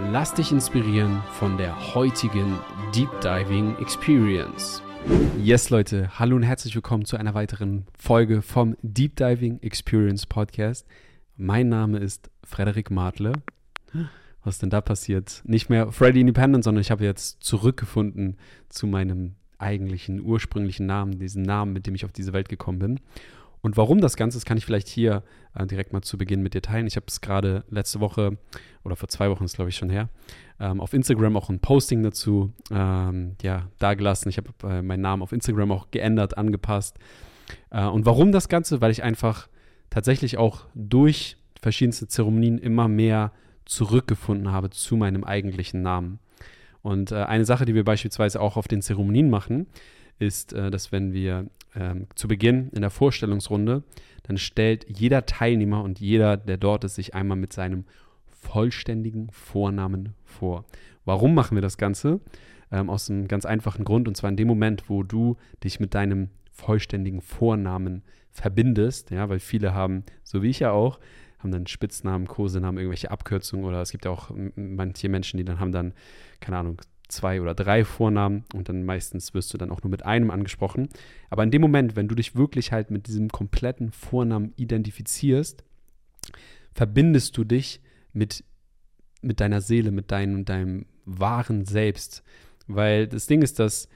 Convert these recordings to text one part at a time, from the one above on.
Lass dich inspirieren von der heutigen Deep Diving Experience. Yes, Leute, hallo und herzlich willkommen zu einer weiteren Folge vom Deep Diving Experience Podcast. Mein Name ist Frederik Martle. Was denn da passiert? Nicht mehr Freddy Independent, sondern ich habe jetzt zurückgefunden zu meinem eigentlichen, ursprünglichen Namen, diesen Namen, mit dem ich auf diese Welt gekommen bin. Und warum das Ganze ist, kann ich vielleicht hier äh, direkt mal zu Beginn mit dir teilen. Ich habe es gerade letzte Woche oder vor zwei Wochen ist glaube ich schon her, ähm, auf Instagram auch ein Posting dazu ähm, ja, dagelassen. Ich habe äh, meinen Namen auf Instagram auch geändert, angepasst. Äh, und warum das Ganze? Weil ich einfach tatsächlich auch durch verschiedenste Zeremonien immer mehr zurückgefunden habe zu meinem eigentlichen Namen. Und äh, eine Sache, die wir beispielsweise auch auf den Zeremonien machen, ist, äh, dass wenn wir ähm, zu Beginn in der Vorstellungsrunde, dann stellt jeder Teilnehmer und jeder, der dort ist, sich einmal mit seinem vollständigen Vornamen vor. Warum machen wir das Ganze? Ähm, aus einem ganz einfachen Grund, und zwar in dem Moment, wo du dich mit deinem vollständigen Vornamen verbindest, ja, weil viele haben, so wie ich ja auch, haben dann Spitznamen, Kosenamen, irgendwelche Abkürzungen oder es gibt ja auch manche Menschen, die dann haben dann, keine Ahnung, zwei oder drei Vornamen und dann meistens wirst du dann auch nur mit einem angesprochen. Aber in dem Moment, wenn du dich wirklich halt mit diesem kompletten Vornamen identifizierst, verbindest du dich mit, mit deiner Seele, mit deinem, deinem wahren Selbst. Weil das Ding ist, dass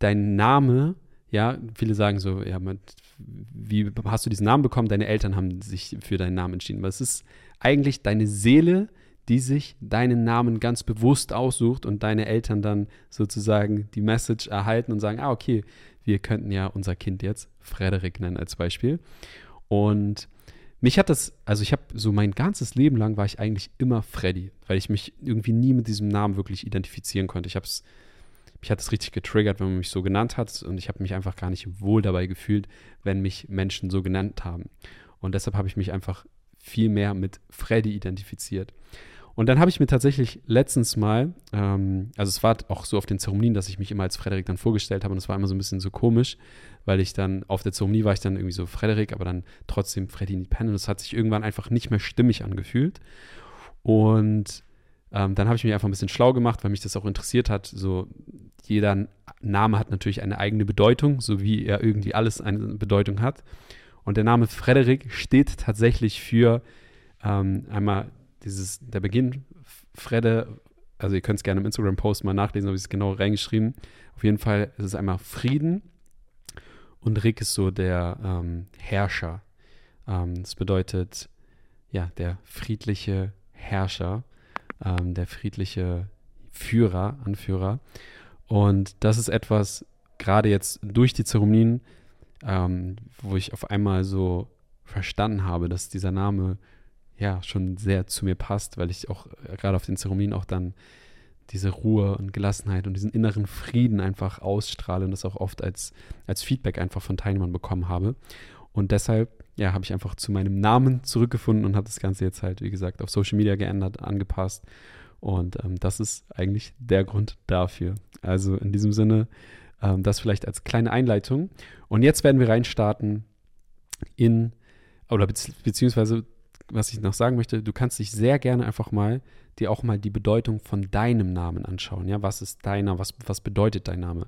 dein Name, ja, viele sagen so, ja, wie hast du diesen Namen bekommen? Deine Eltern haben sich für deinen Namen entschieden. Aber es ist eigentlich deine Seele, die sich deinen Namen ganz bewusst aussucht und deine Eltern dann sozusagen die Message erhalten und sagen, ah, okay, wir könnten ja unser Kind jetzt Frederik nennen als Beispiel. Und mich hat das, also ich habe so mein ganzes Leben lang war ich eigentlich immer Freddy, weil ich mich irgendwie nie mit diesem Namen wirklich identifizieren konnte. Ich habe es, mich hat es richtig getriggert, wenn man mich so genannt hat und ich habe mich einfach gar nicht wohl dabei gefühlt, wenn mich Menschen so genannt haben. Und deshalb habe ich mich einfach viel mehr mit Freddy identifiziert. Und dann habe ich mir tatsächlich letztens mal, ähm, also es war auch so auf den Zeremonien, dass ich mich immer als Frederik dann vorgestellt habe und es war immer so ein bisschen so komisch, weil ich dann auf der Zeremonie war ich dann irgendwie so Frederik, aber dann trotzdem Freddy Independent. Das hat sich irgendwann einfach nicht mehr stimmig angefühlt. Und ähm, dann habe ich mich einfach ein bisschen schlau gemacht, weil mich das auch interessiert hat. So jeder Name hat natürlich eine eigene Bedeutung, so wie er irgendwie alles eine Bedeutung hat. Und der Name Frederik steht tatsächlich für ähm, einmal dieses, der Beginn, Fredde, also ihr könnt es gerne im Instagram-Post mal nachlesen, habe ich es genau reingeschrieben. Auf jeden Fall ist es einmal Frieden und Rick ist so der ähm, Herrscher. Ähm, das bedeutet, ja, der friedliche Herrscher, ähm, der friedliche Führer, Anführer. Und das ist etwas, gerade jetzt durch die Zeremonien, ähm, wo ich auf einmal so verstanden habe, dass dieser Name ja schon sehr zu mir passt, weil ich auch äh, gerade auf den Zeremonien auch dann diese Ruhe und Gelassenheit und diesen inneren Frieden einfach ausstrahle und das auch oft als, als Feedback einfach von Teilnehmern bekommen habe. Und deshalb, ja, habe ich einfach zu meinem Namen zurückgefunden und habe das Ganze jetzt halt, wie gesagt, auf Social Media geändert, angepasst. Und ähm, das ist eigentlich der Grund dafür. Also in diesem Sinne, ähm, das vielleicht als kleine Einleitung. Und jetzt werden wir reinstarten in, oder beziehungsweise was ich noch sagen möchte, du kannst dich sehr gerne einfach mal dir auch mal die Bedeutung von deinem Namen anschauen. Ja, was ist deiner, was, was bedeutet dein Name?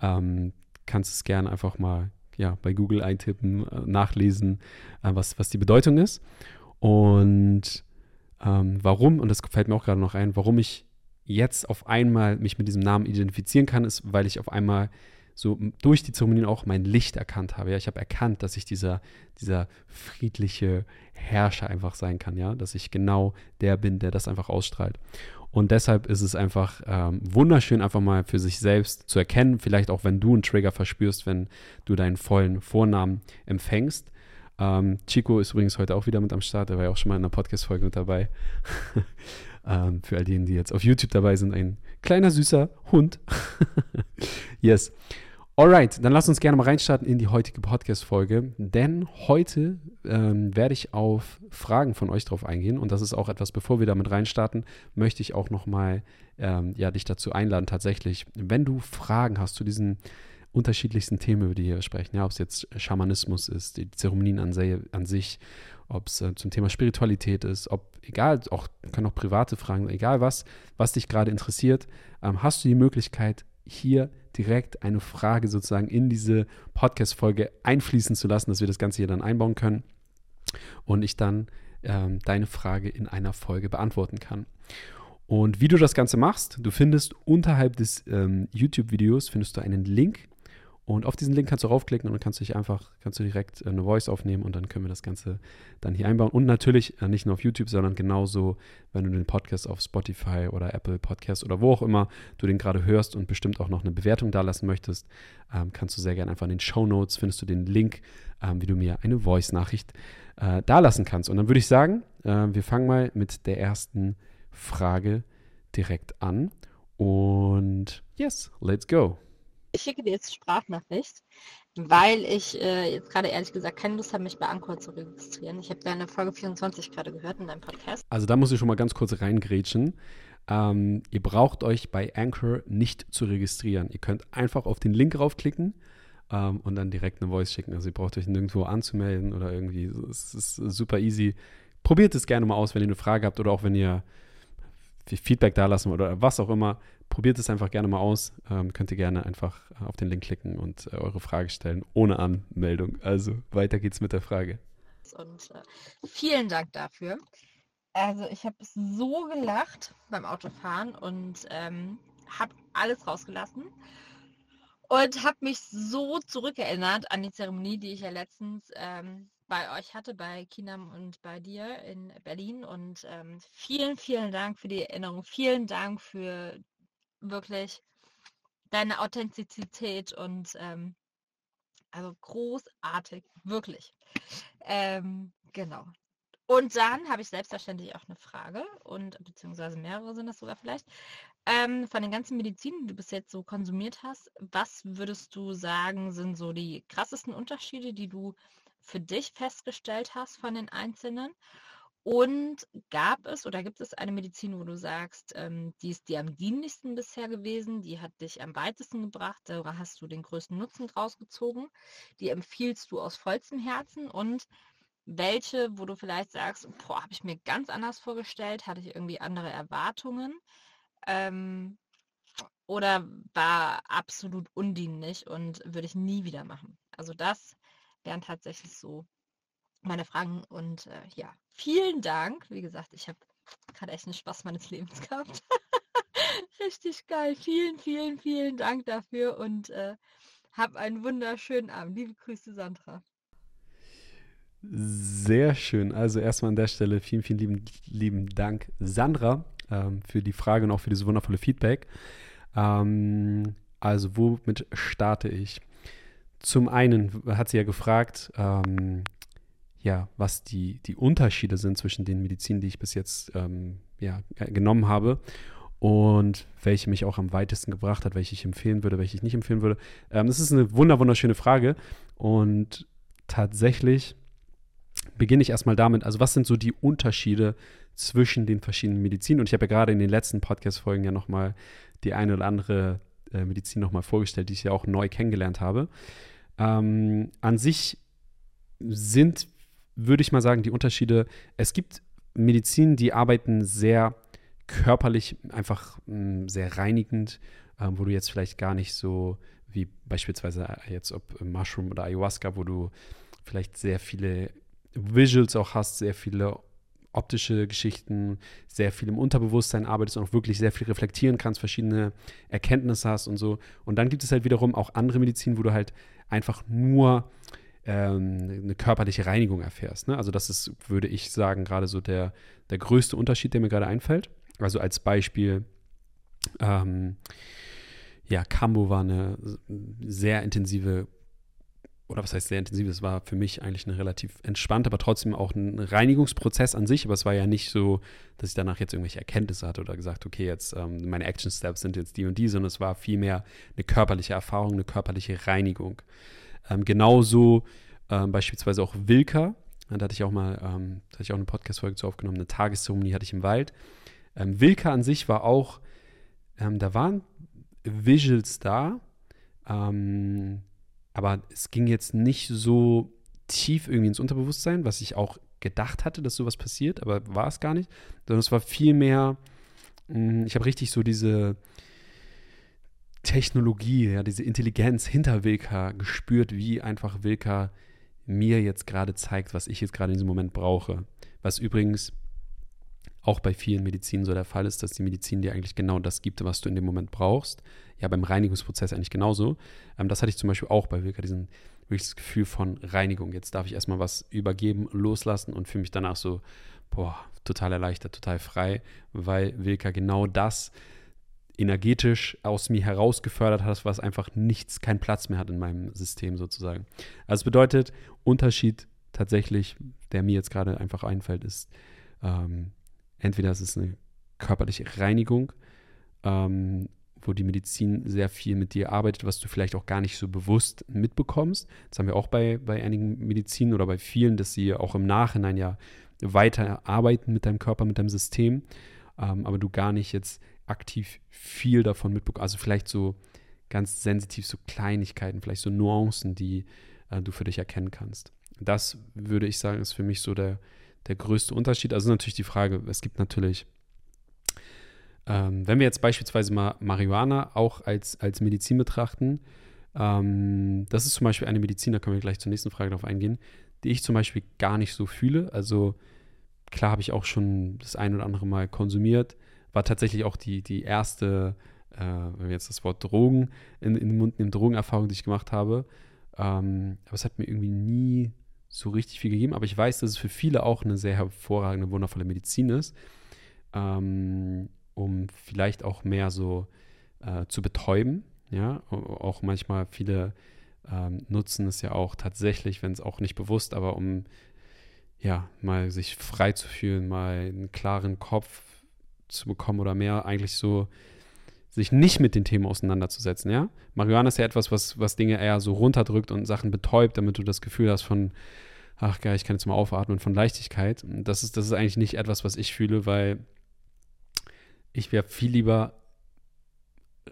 Ähm, kannst es gerne einfach mal ja, bei Google eintippen, äh, nachlesen, äh, was, was die Bedeutung ist. Und ähm, warum, und das fällt mir auch gerade noch ein, warum ich jetzt auf einmal mich mit diesem Namen identifizieren kann, ist, weil ich auf einmal so durch die Zeremonien auch mein Licht erkannt habe. Ja, ich habe erkannt, dass ich dieser, dieser friedliche Herrscher einfach sein kann, ja, dass ich genau der bin, der das einfach ausstrahlt. Und deshalb ist es einfach ähm, wunderschön, einfach mal für sich selbst zu erkennen, vielleicht auch wenn du einen Trigger verspürst, wenn du deinen vollen Vornamen empfängst. Ähm, Chico ist übrigens heute auch wieder mit am Start, der war ja auch schon mal in einer Podcast-Folge mit dabei. ähm, für all diejenigen, die jetzt auf YouTube dabei sind, ein kleiner süßer Hund. yes. Alright, dann lass uns gerne mal reinstarten in die heutige Podcast-Folge, denn heute ähm, werde ich auf Fragen von euch drauf eingehen und das ist auch etwas, bevor wir damit reinstarten, möchte ich auch nochmal ähm, ja, dich dazu einladen, tatsächlich, wenn du Fragen hast zu diesen unterschiedlichsten Themen, über die wir sprechen, ja, ob es jetzt Schamanismus ist, die Zeremonien an, an sich, ob es äh, zum Thema Spiritualität ist, ob, egal, auch, können auch private Fragen, egal was, was dich gerade interessiert, ähm, hast du die Möglichkeit, hier direkt eine Frage sozusagen in diese Podcast-Folge einfließen zu lassen, dass wir das Ganze hier dann einbauen können und ich dann ähm, deine Frage in einer Folge beantworten kann. Und wie du das Ganze machst, du findest unterhalb des ähm, YouTube-Videos findest du einen Link und auf diesen Link kannst du raufklicken und dann kannst du dich einfach, kannst du direkt äh, eine Voice aufnehmen und dann können wir das Ganze dann hier einbauen. Und natürlich äh, nicht nur auf YouTube, sondern genauso, wenn du den Podcast auf Spotify oder Apple Podcast oder wo auch immer du den gerade hörst und bestimmt auch noch eine Bewertung da lassen möchtest, ähm, kannst du sehr gerne einfach in den Show Notes findest du den Link, ähm, wie du mir eine Voice-Nachricht äh, da lassen kannst. Und dann würde ich sagen, wir fangen mal mit der ersten Frage direkt an. Und yes, let's go ich schicke dir jetzt Sprachnachricht, weil ich äh, jetzt gerade ehrlich gesagt keine Lust habe, mich bei Anchor zu registrieren. Ich habe deine Folge 24 gerade gehört in deinem Podcast. Also da muss ich schon mal ganz kurz reingrätschen. Ähm, ihr braucht euch bei Anchor nicht zu registrieren. Ihr könnt einfach auf den Link raufklicken ähm, und dann direkt eine Voice schicken. Also ihr braucht euch nirgendwo anzumelden oder irgendwie. Es ist super easy. Probiert es gerne mal aus, wenn ihr eine Frage habt oder auch wenn ihr Feedback da lassen oder was auch immer probiert es einfach gerne mal aus. Ähm, könnt ihr gerne einfach auf den Link klicken und äh, eure Frage stellen, ohne Anmeldung. Also weiter geht's mit der Frage. Und äh, vielen Dank dafür. Also ich habe so gelacht beim Autofahren und ähm, habe alles rausgelassen und habe mich so zurückerinnert an die Zeremonie, die ich ja letztens ähm, bei euch hatte, bei Kinam und bei dir in Berlin. Und ähm, vielen, vielen Dank für die Erinnerung. Vielen Dank für wirklich deine Authentizität und ähm, also großartig, wirklich. Ähm, genau. Und dann habe ich selbstverständlich auch eine Frage und beziehungsweise mehrere sind das sogar vielleicht. Ähm, von den ganzen Medizinen, die du bis jetzt so konsumiert hast, was würdest du sagen, sind so die krassesten Unterschiede, die du für dich festgestellt hast von den einzelnen? Und gab es oder gibt es eine Medizin, wo du sagst, ähm, die ist dir am dienlichsten bisher gewesen, die hat dich am weitesten gebracht, da hast du den größten Nutzen draus gezogen, die empfiehlst du aus vollstem Herzen und welche, wo du vielleicht sagst, boah, habe ich mir ganz anders vorgestellt, hatte ich irgendwie andere Erwartungen ähm, oder war absolut undienlich und würde ich nie wieder machen. Also das wären tatsächlich so meine Fragen und äh, ja, vielen Dank. Wie gesagt, ich habe gerade echt einen Spaß meines Lebens gehabt. Richtig geil. Vielen, vielen, vielen Dank dafür und äh, hab einen wunderschönen Abend. Liebe Grüße, Sandra. Sehr schön. Also erstmal an der Stelle vielen, vielen lieben, lieben Dank, Sandra, ähm, für die Frage und auch für dieses wundervolle Feedback. Ähm, also womit starte ich? Zum einen hat sie ja gefragt, ähm, ja, was die, die Unterschiede sind zwischen den Medizinen, die ich bis jetzt ähm, ja, genommen habe und welche mich auch am weitesten gebracht hat, welche ich empfehlen würde, welche ich nicht empfehlen würde. Ähm, das ist eine wunderschöne Frage und tatsächlich beginne ich erstmal damit, also was sind so die Unterschiede zwischen den verschiedenen Medizinen? Und ich habe ja gerade in den letzten Podcast-Folgen ja nochmal die eine oder andere äh, Medizin nochmal vorgestellt, die ich ja auch neu kennengelernt habe. Ähm, an sich sind würde ich mal sagen, die Unterschiede. Es gibt Medizin, die arbeiten sehr körperlich, einfach hm, sehr reinigend, ähm, wo du jetzt vielleicht gar nicht so wie beispielsweise jetzt ob Mushroom oder Ayahuasca, wo du vielleicht sehr viele Visuals auch hast, sehr viele optische Geschichten, sehr viel im Unterbewusstsein arbeitest und auch wirklich sehr viel reflektieren kannst, verschiedene Erkenntnisse hast und so. Und dann gibt es halt wiederum auch andere Medizin, wo du halt einfach nur eine körperliche Reinigung erfährst. Ne? Also das ist, würde ich sagen, gerade so der, der größte Unterschied, der mir gerade einfällt. Also als Beispiel, ähm, ja, Kambo war eine sehr intensive oder was heißt sehr intensiv, es war für mich eigentlich eine relativ entspannte, aber trotzdem auch ein Reinigungsprozess an sich. Aber es war ja nicht so, dass ich danach jetzt irgendwelche Erkenntnisse hatte oder gesagt, okay, jetzt ähm, meine Action Steps sind jetzt die und die, sondern es war vielmehr eine körperliche Erfahrung, eine körperliche Reinigung. Ähm, genauso ähm, beispielsweise auch Wilka, da hatte ich auch mal, ähm, hatte ich auch eine Podcast-Folge zu aufgenommen, eine Tageszeremonie hatte ich im Wald. Ähm, Wilka an sich war auch, ähm, da waren Visuals da, ähm, aber es ging jetzt nicht so tief irgendwie ins Unterbewusstsein, was ich auch gedacht hatte, dass sowas passiert, aber war es gar nicht, sondern es war viel mehr, mm, ich habe richtig so diese Technologie, ja, diese Intelligenz hinter Wilka gespürt, wie einfach Wilka mir jetzt gerade zeigt, was ich jetzt gerade in diesem Moment brauche. Was übrigens auch bei vielen Medizinen so der Fall ist, dass die Medizin dir eigentlich genau das gibt, was du in dem Moment brauchst. Ja, beim Reinigungsprozess eigentlich genauso. Ähm, das hatte ich zum Beispiel auch bei Wilka, diesen wirklich das Gefühl von Reinigung. Jetzt darf ich erstmal was übergeben, loslassen und fühle mich danach so, boah, total erleichtert, total frei, weil Wilka genau das energetisch aus mir herausgefördert hat, was einfach nichts, keinen Platz mehr hat in meinem System sozusagen. Also bedeutet, Unterschied tatsächlich, der mir jetzt gerade einfach einfällt, ist, ähm, entweder es ist eine körperliche Reinigung, ähm, wo die Medizin sehr viel mit dir arbeitet, was du vielleicht auch gar nicht so bewusst mitbekommst. Das haben wir auch bei, bei einigen Medizinen oder bei vielen, dass sie auch im Nachhinein ja weiter arbeiten mit deinem Körper, mit deinem System, ähm, aber du gar nicht jetzt aktiv viel davon mitbekommst. Also vielleicht so ganz sensitiv so Kleinigkeiten, vielleicht so Nuancen, die äh, du für dich erkennen kannst. Das würde ich sagen, ist für mich so der, der größte Unterschied. Also natürlich die Frage, es gibt natürlich, ähm, wenn wir jetzt beispielsweise mal Marihuana auch als, als Medizin betrachten, ähm, das ist zum Beispiel eine Medizin, da können wir gleich zur nächsten Frage darauf eingehen, die ich zum Beispiel gar nicht so fühle. Also klar habe ich auch schon das ein oder andere Mal konsumiert, war tatsächlich auch die, die erste, äh, wenn wir jetzt das Wort Drogen in, in den Mund nehmen, Drogenerfahrung, die ich gemacht habe. Ähm, aber es hat mir irgendwie nie so richtig viel gegeben. Aber ich weiß, dass es für viele auch eine sehr hervorragende, wundervolle Medizin ist, ähm, um vielleicht auch mehr so äh, zu betäuben. Ja, auch manchmal viele ähm, nutzen es ja auch tatsächlich, wenn es auch nicht bewusst, aber um ja mal sich frei zu fühlen, mal einen klaren Kopf zu bekommen oder mehr eigentlich so sich nicht mit den Themen auseinanderzusetzen, ja? Marihuana ist ja etwas, was, was Dinge eher so runterdrückt und Sachen betäubt, damit du das Gefühl hast von, ach geil, ich kann jetzt mal aufatmen, von Leichtigkeit. Das ist, das ist eigentlich nicht etwas, was ich fühle, weil ich wäre viel lieber äh,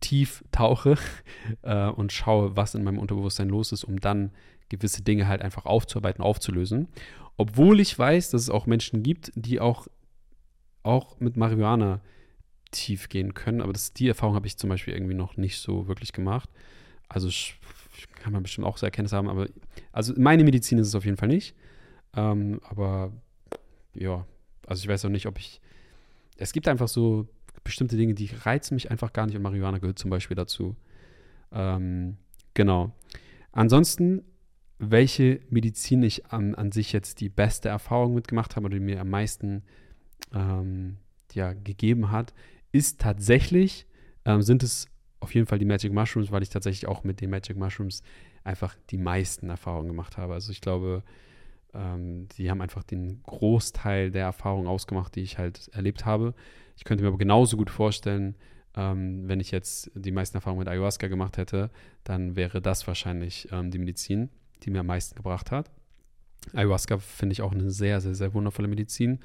tief tauche äh, und schaue, was in meinem Unterbewusstsein los ist, um dann gewisse Dinge halt einfach aufzuarbeiten, aufzulösen. Obwohl ich weiß, dass es auch Menschen gibt, die auch, auch mit Marihuana tief gehen können. Aber das, die Erfahrung habe ich zum Beispiel irgendwie noch nicht so wirklich gemacht. Also kann man bestimmt auch so Erkenntnisse haben, aber also meine Medizin ist es auf jeden Fall nicht. Ähm, aber ja, also ich weiß auch nicht, ob ich. Es gibt einfach so bestimmte Dinge, die reizen mich einfach gar nicht und Marihuana gehört zum Beispiel dazu. Ähm, genau. Ansonsten, welche Medizin ich an, an sich jetzt die beste Erfahrung mitgemacht habe oder die mir am meisten ähm, ja, gegeben hat, ist tatsächlich, ähm, sind es auf jeden Fall die Magic Mushrooms, weil ich tatsächlich auch mit den Magic Mushrooms einfach die meisten Erfahrungen gemacht habe. Also ich glaube, ähm, die haben einfach den Großteil der Erfahrungen ausgemacht, die ich halt erlebt habe. Ich könnte mir aber genauso gut vorstellen, ähm, wenn ich jetzt die meisten Erfahrungen mit Ayahuasca gemacht hätte, dann wäre das wahrscheinlich ähm, die Medizin, die mir am meisten gebracht hat. Ayahuasca finde ich auch eine sehr, sehr, sehr wundervolle Medizin.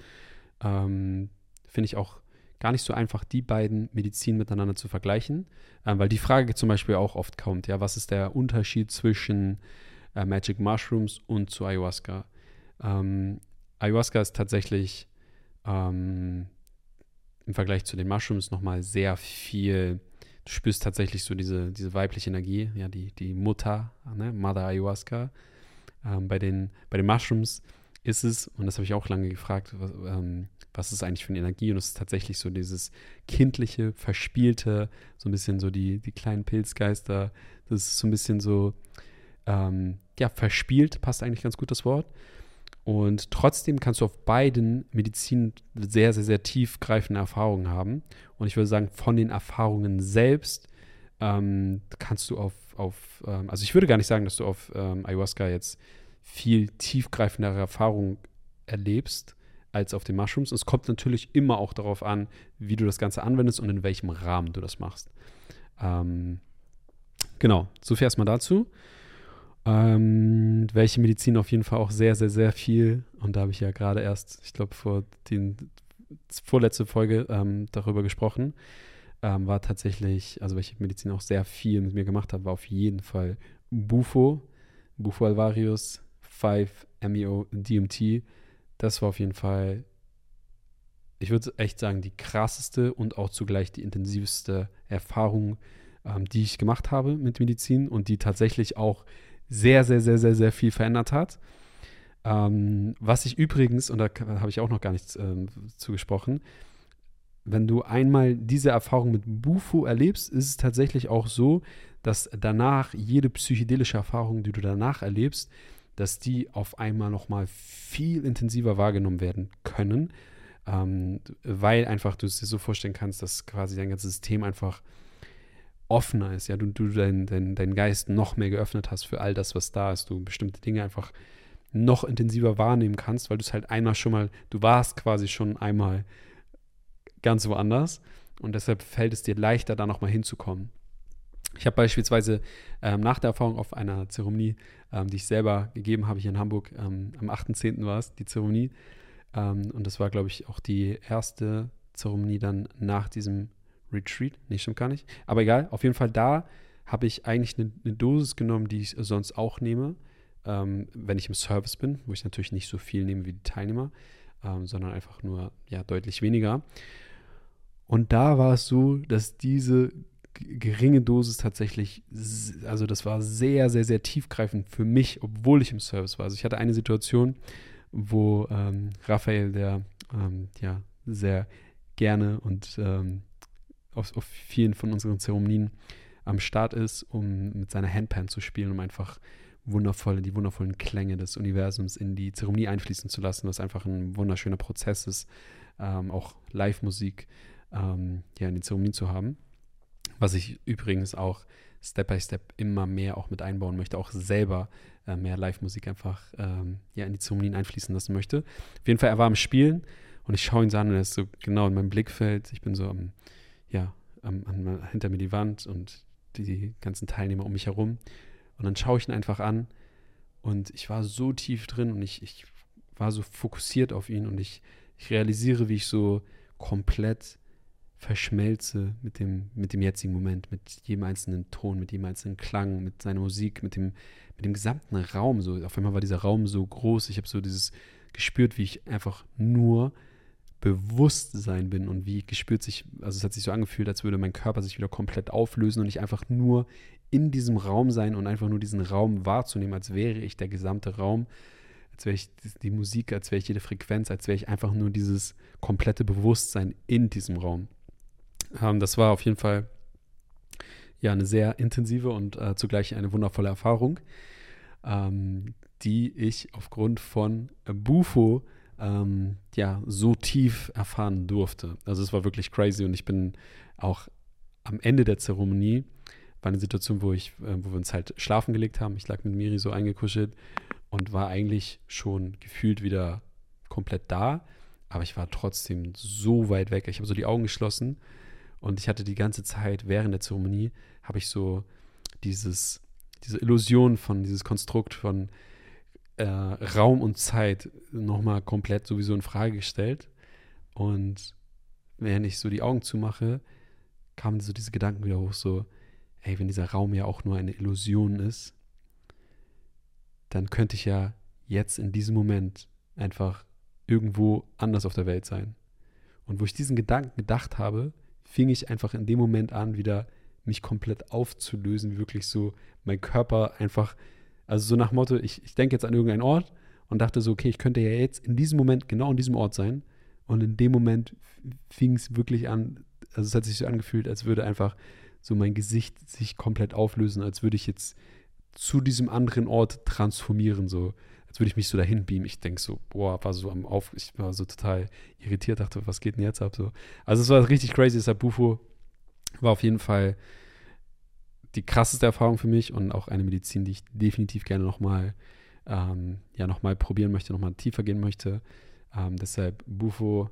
Ähm, finde ich auch gar nicht so einfach, die beiden Medizinen miteinander zu vergleichen, äh, weil die Frage zum Beispiel auch oft kommt, ja, was ist der Unterschied zwischen äh, Magic Mushrooms und zu Ayahuasca? Ähm, Ayahuasca ist tatsächlich ähm, im Vergleich zu den Mushrooms nochmal sehr viel, du spürst tatsächlich so diese, diese weibliche Energie, ja, die, die Mutter, ne, Mother Ayahuasca. Ähm, bei, den, bei den Mushrooms ist es, und das habe ich auch lange gefragt, was, ähm, was ist eigentlich für eine Energie? Und es ist tatsächlich so dieses kindliche, verspielte, so ein bisschen so die, die kleinen Pilzgeister. Das ist so ein bisschen so, ähm, ja, verspielt, passt eigentlich ganz gut das Wort. Und trotzdem kannst du auf beiden Medizin sehr, sehr, sehr tiefgreifende Erfahrungen haben. Und ich würde sagen, von den Erfahrungen selbst ähm, kannst du auf, auf ähm, also ich würde gar nicht sagen, dass du auf ähm, Ayahuasca jetzt viel tiefgreifendere Erfahrungen erlebst als auf den Mushrooms. Es kommt natürlich immer auch darauf an, wie du das Ganze anwendest und in welchem Rahmen du das machst. Ähm, genau, so viel erstmal dazu. Ähm, welche Medizin auf jeden Fall auch sehr, sehr, sehr viel. Und da habe ich ja gerade erst, ich glaube, vor den vorletzte Folge ähm, darüber gesprochen. Ähm, war tatsächlich, also welche Medizin auch sehr viel mit mir gemacht hat, war auf jeden Fall Bufo, Bufo alvarius, 5 MEO DMT. Das war auf jeden Fall, ich würde echt sagen, die krasseste und auch zugleich die intensivste Erfahrung, ähm, die ich gemacht habe mit Medizin und die tatsächlich auch sehr, sehr, sehr, sehr, sehr viel verändert hat. Ähm, was ich übrigens, und da habe ich auch noch gar nichts ähm, zugesprochen, wenn du einmal diese Erfahrung mit Bufu erlebst, ist es tatsächlich auch so, dass danach jede psychedelische Erfahrung, die du danach erlebst, dass die auf einmal nochmal viel intensiver wahrgenommen werden können, ähm, weil einfach du es dir so vorstellen kannst, dass quasi dein ganzes System einfach offener ist, ja, du, du deinen dein, dein Geist noch mehr geöffnet hast für all das, was da ist, du bestimmte Dinge einfach noch intensiver wahrnehmen kannst, weil du es halt einmal schon mal, du warst quasi schon einmal ganz woanders und deshalb fällt es dir leichter, da nochmal hinzukommen. Ich habe beispielsweise ähm, nach der Erfahrung auf einer Zeremonie, ähm, die ich selber gegeben habe hier in Hamburg, ähm, am 8.10. war es, die Zeremonie. Ähm, und das war, glaube ich, auch die erste Zeremonie dann nach diesem Retreat. Nee, stimmt gar nicht. Aber egal, auf jeden Fall da habe ich eigentlich eine, eine Dosis genommen, die ich sonst auch nehme ähm, wenn ich im Service bin, wo ich natürlich nicht so viel nehme wie die Teilnehmer, ähm, sondern einfach nur ja, deutlich weniger. Und da war es so, dass diese geringe Dosis tatsächlich, also das war sehr, sehr, sehr tiefgreifend für mich, obwohl ich im Service war. Also ich hatte eine Situation, wo ähm, Raphael, der ähm, ja sehr gerne und ähm, auf, auf, vielen von unseren Zeremonien am Start ist, um mit seiner Handpan zu spielen, um einfach wundervolle, die wundervollen Klänge des Universums in die Zeremonie einfließen zu lassen, was einfach ein wunderschöner Prozess ist, ähm, auch Live-Musik ähm, ja, in die Zeremonie zu haben. Was ich übrigens auch Step by Step immer mehr auch mit einbauen möchte, auch selber äh, mehr Live-Musik einfach ähm, ja, in die Zeremonien einfließen lassen möchte. Auf jeden Fall, er war am Spielen und ich schaue ihn so an und er ist so genau in meinem Blickfeld. Ich bin so am, ja, am, an, hinter mir die Wand und die ganzen Teilnehmer um mich herum. Und dann schaue ich ihn einfach an und ich war so tief drin und ich, ich war so fokussiert auf ihn und ich, ich realisiere, wie ich so komplett verschmelze mit dem, mit dem jetzigen Moment, mit jedem einzelnen Ton, mit jedem einzelnen Klang, mit seiner Musik, mit dem, mit dem gesamten Raum. So, auf einmal war dieser Raum so groß. Ich habe so dieses gespürt, wie ich einfach nur Bewusstsein bin und wie gespürt sich, also es hat sich so angefühlt, als würde mein Körper sich wieder komplett auflösen und ich einfach nur in diesem Raum sein und einfach nur diesen Raum wahrzunehmen, als wäre ich der gesamte Raum, als wäre ich die Musik, als wäre ich jede Frequenz, als wäre ich einfach nur dieses komplette Bewusstsein in diesem Raum. Ähm, das war auf jeden Fall ja eine sehr intensive und äh, zugleich eine wundervolle Erfahrung, ähm, die ich aufgrund von Bufo ähm, ja so tief erfahren durfte. Also es war wirklich crazy und ich bin auch am Ende der Zeremonie war eine Situation, wo ich, äh, wo wir uns halt schlafen gelegt haben. Ich lag mit Miri so eingekuschelt und war eigentlich schon gefühlt wieder komplett da, aber ich war trotzdem so weit weg. Ich habe so die Augen geschlossen und ich hatte die ganze Zeit während der Zeremonie habe ich so dieses diese Illusion von dieses Konstrukt von äh, Raum und Zeit nochmal komplett sowieso in Frage gestellt und während ich so die Augen zumache, kamen so diese Gedanken wieder hoch, so, ey, wenn dieser Raum ja auch nur eine Illusion ist, dann könnte ich ja jetzt in diesem Moment einfach irgendwo anders auf der Welt sein. Und wo ich diesen Gedanken gedacht habe, fing ich einfach in dem Moment an, wieder mich komplett aufzulösen, wirklich so mein Körper einfach, also so nach Motto, ich, ich denke jetzt an irgendeinen Ort und dachte so, okay, ich könnte ja jetzt in diesem Moment genau an diesem Ort sein. Und in dem Moment fing es wirklich an, also es hat sich so angefühlt, als würde einfach so mein Gesicht sich komplett auflösen, als würde ich jetzt zu diesem anderen Ort transformieren, so würde ich mich so dahin beamen. Ich denke so, boah, war so am Auf, ich war so total irritiert, dachte, was geht denn jetzt ab? So. Also es war richtig crazy, deshalb Bufo war auf jeden Fall die krasseste Erfahrung für mich und auch eine Medizin, die ich definitiv gerne nochmal ähm, ja, noch probieren möchte, nochmal tiefer gehen möchte. Ähm, deshalb Bufo,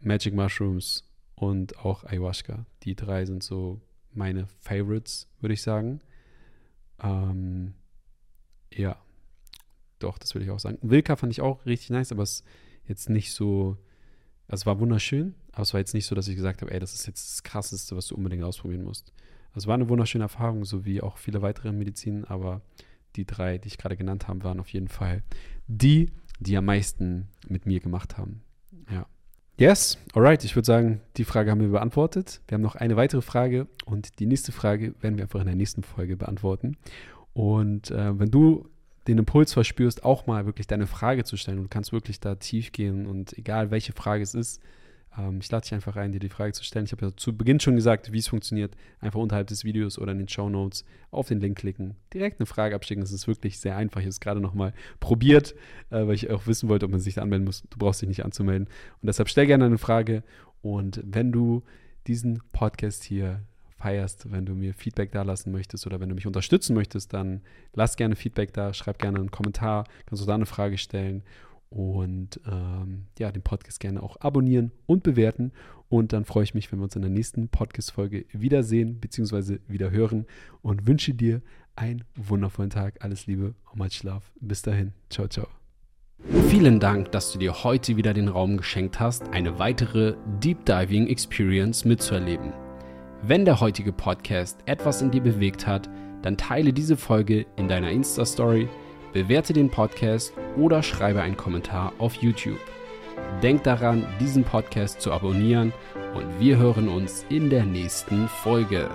Magic Mushrooms und auch Ayahuasca. Die drei sind so meine Favorites, würde ich sagen. Ähm, ja, doch, das würde ich auch sagen. Wilka fand ich auch richtig nice, aber es jetzt nicht so, also es war wunderschön, aber es war jetzt nicht so, dass ich gesagt habe, ey, das ist jetzt das Krasseste, was du unbedingt ausprobieren musst. Also es war eine wunderschöne Erfahrung, so wie auch viele weitere Medizinen, aber die drei, die ich gerade genannt habe, waren auf jeden Fall die, die am meisten mit mir gemacht haben. Ja. Yes, alright. Ich würde sagen, die Frage haben wir beantwortet. Wir haben noch eine weitere Frage und die nächste Frage werden wir einfach in der nächsten Folge beantworten. Und äh, wenn du den Impuls verspürst, auch mal wirklich deine Frage zu stellen und du kannst wirklich da tief gehen und egal welche Frage es ist, ähm, ich lade dich einfach ein, dir die Frage zu stellen. Ich habe ja zu Beginn schon gesagt, wie es funktioniert. Einfach unterhalb des Videos oder in den Show Notes auf den Link klicken, direkt eine Frage abschicken. Das ist wirklich sehr einfach. Ich habe es gerade nochmal probiert, äh, weil ich auch wissen wollte, ob man sich da anmelden muss. Du brauchst dich nicht anzumelden. Und deshalb stell gerne eine Frage. Und wenn du diesen Podcast hier feierst, wenn du mir Feedback da lassen möchtest oder wenn du mich unterstützen möchtest, dann lass gerne Feedback da, schreib gerne einen Kommentar, kannst du da eine Frage stellen und ähm, ja, den Podcast gerne auch abonnieren und bewerten. Und dann freue ich mich, wenn wir uns in der nächsten Podcast-Folge wiedersehen bzw. wieder hören und wünsche dir einen wundervollen Tag. Alles Liebe und much love. Bis dahin. Ciao, ciao. Vielen Dank, dass du dir heute wieder den Raum geschenkt hast, eine weitere Deep Diving Experience mitzuerleben. Wenn der heutige Podcast etwas in dir bewegt hat, dann teile diese Folge in deiner Insta-Story bewerte den Podcast oder schreibe einen Kommentar auf YouTube. Denk daran, diesen Podcast zu abonnieren und wir hören uns in der nächsten Folge.